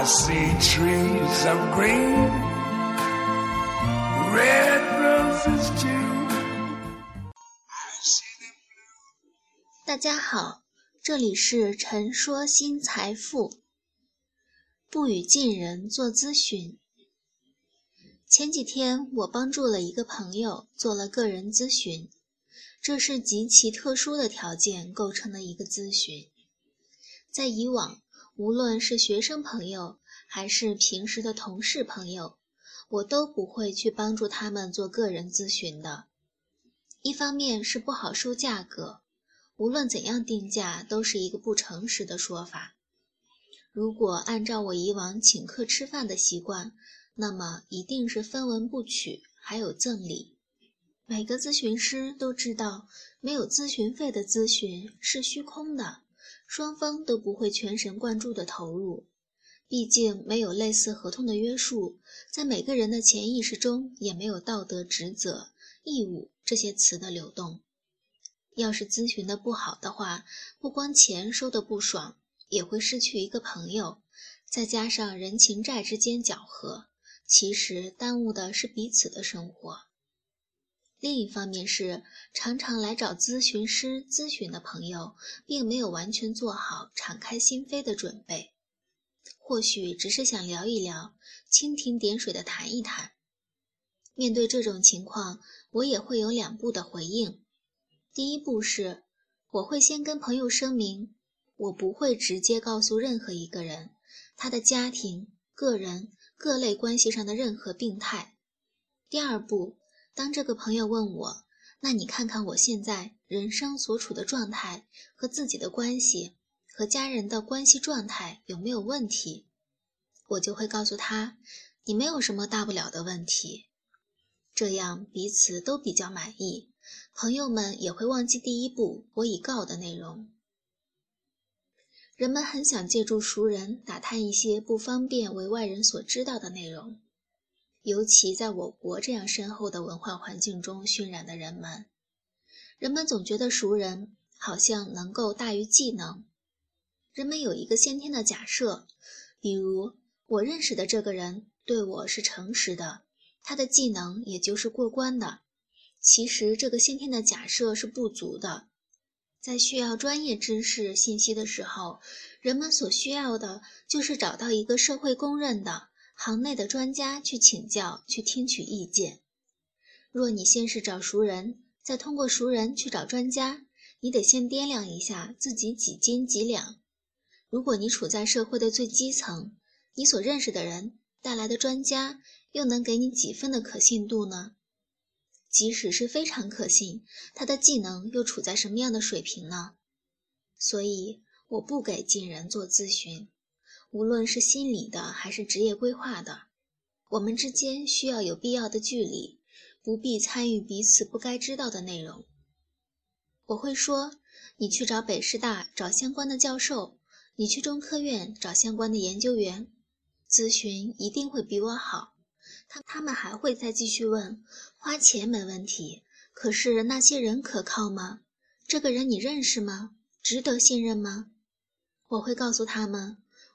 I see trees of green, red roses too. I see them blue. 大家好，这里是陈说新财富，不与近人做咨询。前几天我帮助了一个朋友做了个人咨询，这是极其特殊的条件构成的一个咨询。在以往，无论是学生朋友还是平时的同事朋友，我都不会去帮助他们做个人咨询的。一方面是不好收价格，无论怎样定价都是一个不诚实的说法。如果按照我以往请客吃饭的习惯，那么一定是分文不取，还有赠礼。每个咨询师都知道，没有咨询费的咨询是虚空的。双方都不会全神贯注的投入，毕竟没有类似合同的约束，在每个人的潜意识中也没有道德职责、义务这些词的流动。要是咨询的不好的话，不光钱收的不爽，也会失去一个朋友，再加上人情债之间搅和，其实耽误的是彼此的生活。另一方面是，常常来找咨询师咨询的朋友，并没有完全做好敞开心扉的准备，或许只是想聊一聊，蜻蜓点水的谈一谈。面对这种情况，我也会有两步的回应。第一步是，我会先跟朋友声明，我不会直接告诉任何一个人他的家庭、个人、各类关系上的任何病态。第二步。当这个朋友问我：“那你看看我现在人生所处的状态和自己的关系，和家人的关系状态有没有问题？”我就会告诉他：“你没有什么大不了的问题。”这样彼此都比较满意，朋友们也会忘记第一步我已告的内容。人们很想借助熟人打探一些不方便为外人所知道的内容。尤其在我国这样深厚的文化环境中熏染的人们，人们总觉得熟人好像能够大于技能。人们有一个先天的假设，比如我认识的这个人对我是诚实的，他的技能也就是过关的。其实这个先天的假设是不足的。在需要专业知识信息的时候，人们所需要的就是找到一个社会公认的。行内的专家去请教，去听取意见。若你先是找熟人，再通过熟人去找专家，你得先掂量一下自己几斤几两。如果你处在社会的最基层，你所认识的人带来的专家又能给你几分的可信度呢？即使是非常可信，他的技能又处在什么样的水平呢？所以，我不给进人做咨询。无论是心理的还是职业规划的，我们之间需要有必要的距离，不必参与彼此不该知道的内容。我会说，你去找北师大找相关的教授，你去中科院找相关的研究员，咨询一定会比我好。他他们还会再继续问，花钱没问题，可是那些人可靠吗？这个人你认识吗？值得信任吗？我会告诉他们。